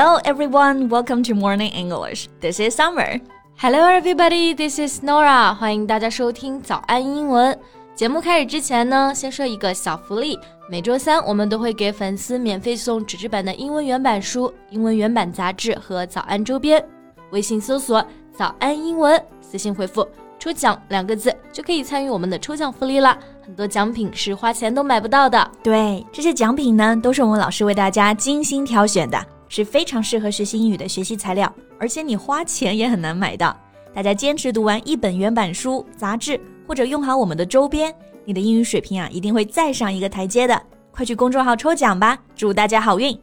Hello everyone, welcome to Morning English. This is Summer. Hello everybody, this is Nora. 欢迎大家收听早安英文。节目开始之前呢，先说一个小福利。每周三我们都会给粉丝免费送纸质版的英文原版书、英文原版杂志和早安周边。微信搜索“早安英文”，私信回复“抽奖”两个字，就可以参与我们的抽奖福利啦。很多奖品是花钱都买不到的。对，这些奖品呢，都是我们老师为大家精心挑选的，是非常适合学习英语的学习材料，而且你花钱也很难买到。大家坚持读完一本原版书、杂志。或者用好我们的周边，你的英语水平啊一定会再上一个台阶的。快去公众号抽奖吧，祝大家好运！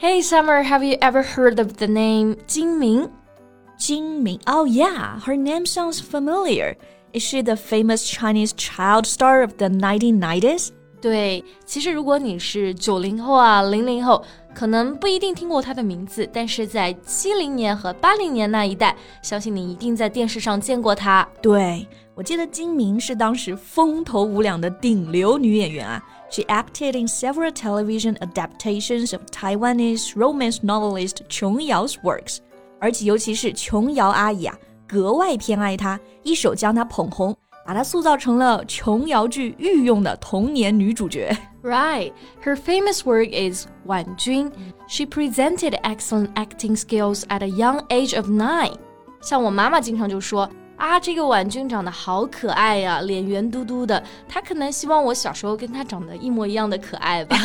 Hey Summer, have you ever heard of the name 金明？金明，Oh yeah, her name sounds familiar. Is she the famous Chinese child star of the 1990s? 对，其实如果你是九零后啊、零零后， 可能不一定听过她的名字，但是在七零年和八零年那一代，相信你一定在电视上见过她。对。我记得金明是当时风头无两的顶流女演员啊。She acted in several television adaptations of Taiwanese romance novelist 琼瑶 's works，而且尤其是琼瑶阿姨啊，格外偏爱她，一手将她捧红，把她塑造成了琼瑶剧御用的童年女主角。Right, her famous work is 婉君。She presented excellent acting skills at a young age of nine。像我妈妈经常就说。啊，这个婉君长得好可爱呀，脸圆嘟嘟的。她可能希望我小时候跟她长得一模一样的可爱吧。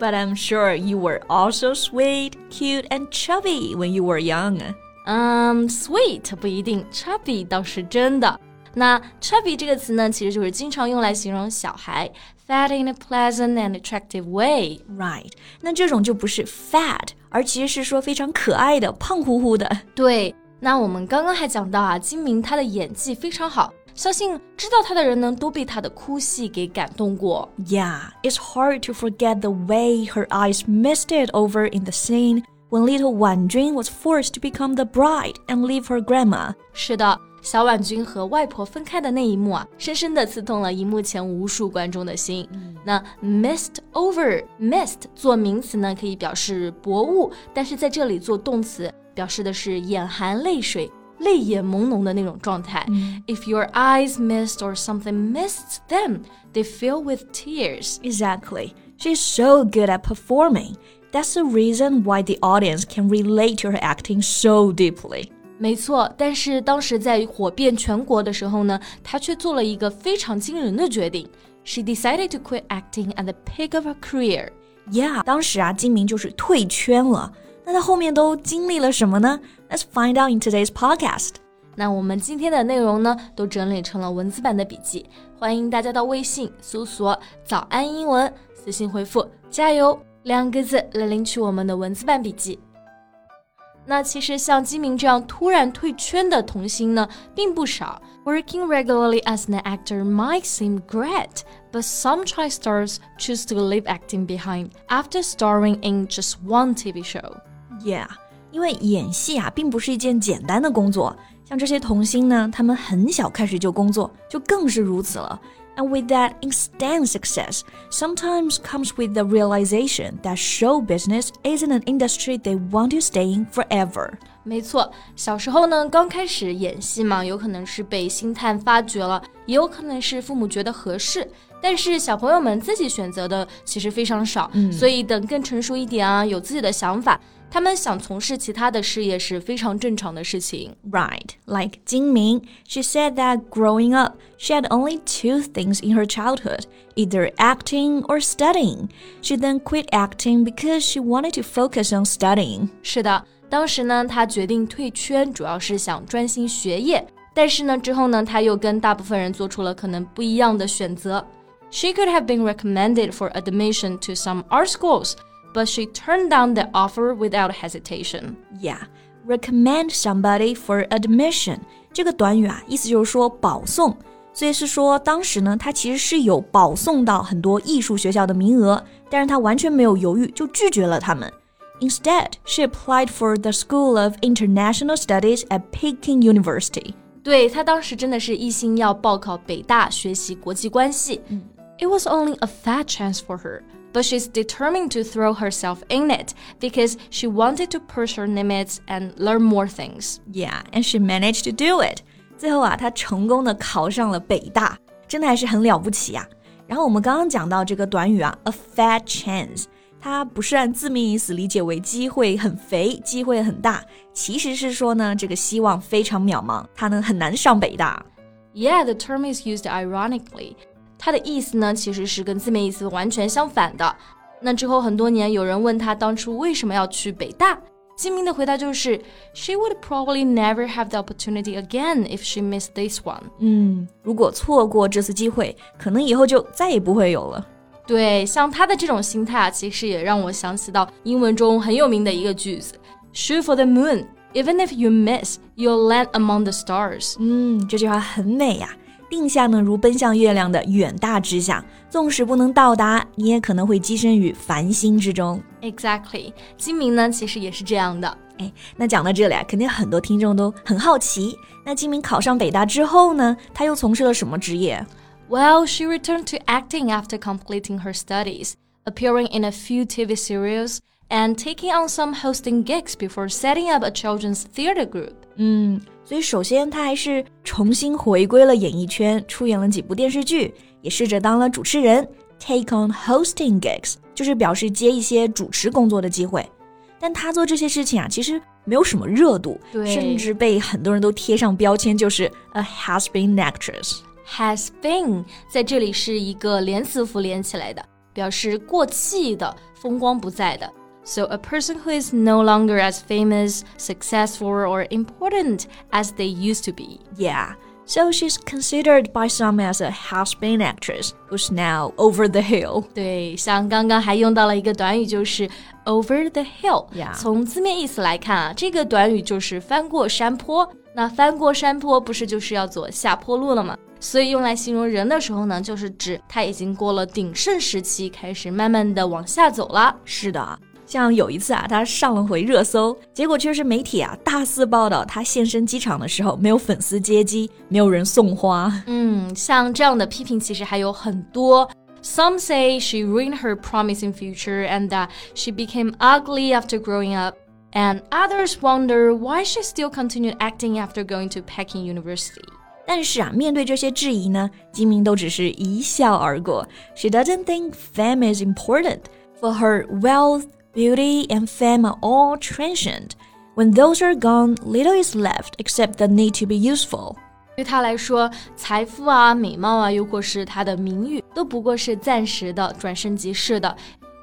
But I'm sure you were also sweet, cute, and chubby when you were young. 嗯，sweet 不一定，chubby 倒是真的。 那 chubby 这个词呢，其实就是经常用来形容小孩，fat in a pleasant and attractive way. Right？那这种就不是 fat，而其实是说非常可爱的，胖乎乎的。对。那我们刚刚还讲到啊，金明他的演技非常好，相信知道他的人呢都被他的哭戏给感动过。Yeah, it's hard to forget the way her eyes misted over in the scene when little Wan Jun was forced to become the bride and leave her grandma. 是的， 小婉君和外婆分开的那一幕啊，深深的刺痛了荧幕前无数观众的心。嗯、那 mist over mist 做名词呢，可以表示薄雾，但是在这里做动词，表示的是眼含泪水。泪眼朦胧的那种状态。Mm. If your eyes mist or something mists them, they fill with tears. Exactly. She's so good at performing. That's the reason why the audience can relate to her acting so deeply. 没错，但是当时在火遍全国的时候呢，他却做了一个非常惊人的决定。She decided to quit acting at the peak of her career. Yeah，当时啊，金明就是退圈了。那他后面都经历了什么呢？Let's find out in today's podcast。那我们今天的内容呢，都整理成了文字版的笔记，欢迎大家到微信搜索“早安英文”，私信回复“加油”两个字来领取我们的文字版笔记。那其实像金明这样突然退圈的童星呢，并不少。Working regularly as an actor might seem great, but some child stars choose to leave acting behind after starring in just one TV show. Yeah，因为演戏啊，并不是一件简单的工作。像这些童星呢，他们很小开始就工作，就更是如此了。 And with that instant success, sometimes comes with the realization that show business isn't an industry they want to stay in forever. 没错，小时候呢，刚开始演戏嘛，有可能是被星探发掘了，也有可能是父母觉得合适。但是小朋友们自己选择的其实非常少，嗯、所以等更成熟一点啊，有自己的想法， 他们想从事其他的事业是非常正常的事情。Right, like Jin Ming, she said that growing up, she had only two things in her childhood, either acting or studying. She then quit acting because she wanted to focus on studying. 是的，当时呢，她决定退圈，主要是想专心学业。但是呢，之后呢，她又跟大部分人做出了可能不一样的选择。She could have been recommended for admission to some art schools but she turned down the offer without hesitation. Yeah, recommend somebody for admission 这个短语啊，意思就是说保送，所以是说当时呢，她其实是有保送到很多艺术学校的名额，但是她完全没有犹豫就拒绝了他们。Instead, she applied for the School of International Studies at Peking University. 对她当时真的是一心要报考北大学习国际关系。嗯 it was only a fat chance for her, but she's determined to throw herself in it because she wanted to push her limits and learn more things. Yeah, and she managed to do it. 最后啊，她成功的考上了北大，真的还是很了不起呀、然后我们刚刚讲到这个短语啊，a fat chance，它不是按字面意思理解为机会很肥、机会很大，其实是说呢，这个希望非常渺茫，她呢很难上北大。 Yeah, the term is used ironically. 它的意思呢，其实是跟字面意思完全相反的。那之后很多年，有人问他当初为什么要去北大，金明的回答就是：She would probably never have the opportunity again if she missed this one。嗯，如果错过这次机会，可能以后就再也不会有了。对，像他的这种心态啊，其实也让我想起到英文中很有名的一个句子：Shoot for the moon. Even if you miss, you'll land among the stars. 嗯，这句话很美呀、定下呢如奔向月亮的远大志向，纵使不能到达，你也可能会跻身于繁星之中。 Exactly，金明呢其实也是这样的。哎，那讲到这里啊，肯定很多听众都很好奇，那金明考上北大之后呢，他又从事了什么职业？ Well, she returned to acting after completing her studies, appearing in a few TV serials and taking on some hosting gigs before setting up a children's theater group. 嗯， 所以首先他还是重新回归了演艺圈，出演了几部电视剧，也试着当了主持人，take on hosting gigs，就是表示接一些主持工作的机会。但他做这些事情啊，其实没有什么热度，对甚至被很多人都贴上标签，就是 a has been actress。Has been 在这里是一个连词符连起来的，表示过气的、风光不再的。So a person who is no longer as famous, successful, or important as they used to be. Yeah, so she's considered by some as a has-been actress who's now over the hill. 对，像刚刚还用到了一个短语，就是 over the hill。 Yeah 从字面意思来看啊，这个短语就是翻过山坡。那翻过山坡不是就是要走下坡路了吗？所以用来形容人的时候呢，就是指他已经过了鼎盛时期，开始慢慢的往下走了。是的， 像有一次啊，他上了回热搜，结果却是媒体啊大肆报道他现身机场的时候没有粉丝接机，没有人送花。嗯，像这样的批评其实还有很多。Some say she ruined her promising future and that she became ugly after growing up. And others wonder why she still continued acting after going to Peking University. 但是啊，面对这些质疑呢，金明都只是一笑而过。She doesn't think fame is important. For her, wealth, beauty, and fame are all transient. When those are gone, little is left except the need to be useful. 对她来说，财富啊、美貌啊，又或是她的名誉，都不过是暂时的、转瞬即逝的。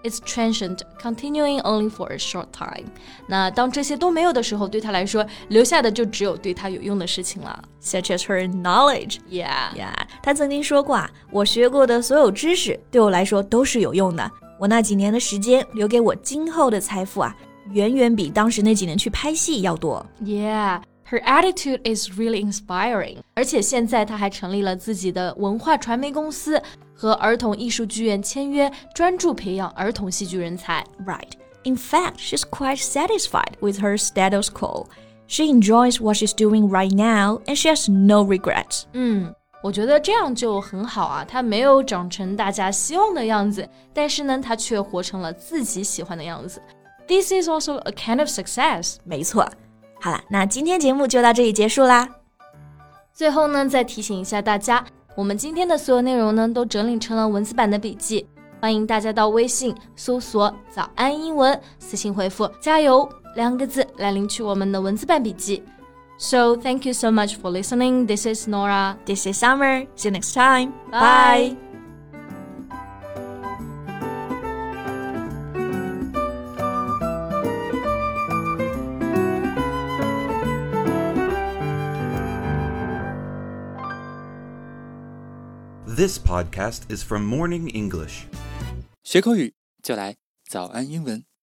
It's transient, continuing only for a short time. 那当这些都没有的时候，对她来说，留下的就只有对她有用的事情了。 Such as her knowledge. Yeah. 呀，他曾经说过啊，我学过的所有知识对我来说都是有用的。 我那几年的时间留给我今后的财富啊，远远比当时那几年去拍戏要多。 Yeah, her attitude is really inspiring. 而且现在她还成立了自己的文化传媒公司，和儿童艺术剧院签约，专注培养儿童戏剧人才。 Right. In fact, she's quite satisfied with her status quo. She enjoys what she's doing right now, and she has no regrets. 嗯， 我觉得这样就很好啊。他没有长成大家希望的样子，但是呢，他却活成了自己喜欢的样子。This is also a kind of success. 没错。好了，那今天节目就到这里结束啦。最后呢，再提醒一下大家，我们今天的所有内容呢，都整理成了文字版的笔记，欢迎大家到微信搜索“早安英文”，私信回复“加油”两个字来领取我们的文字版笔记。So thank you so much for listening. This is Nora. This is Summer. See you next time. Bye. This podcast is from Morning English. 学口语就来早安英文。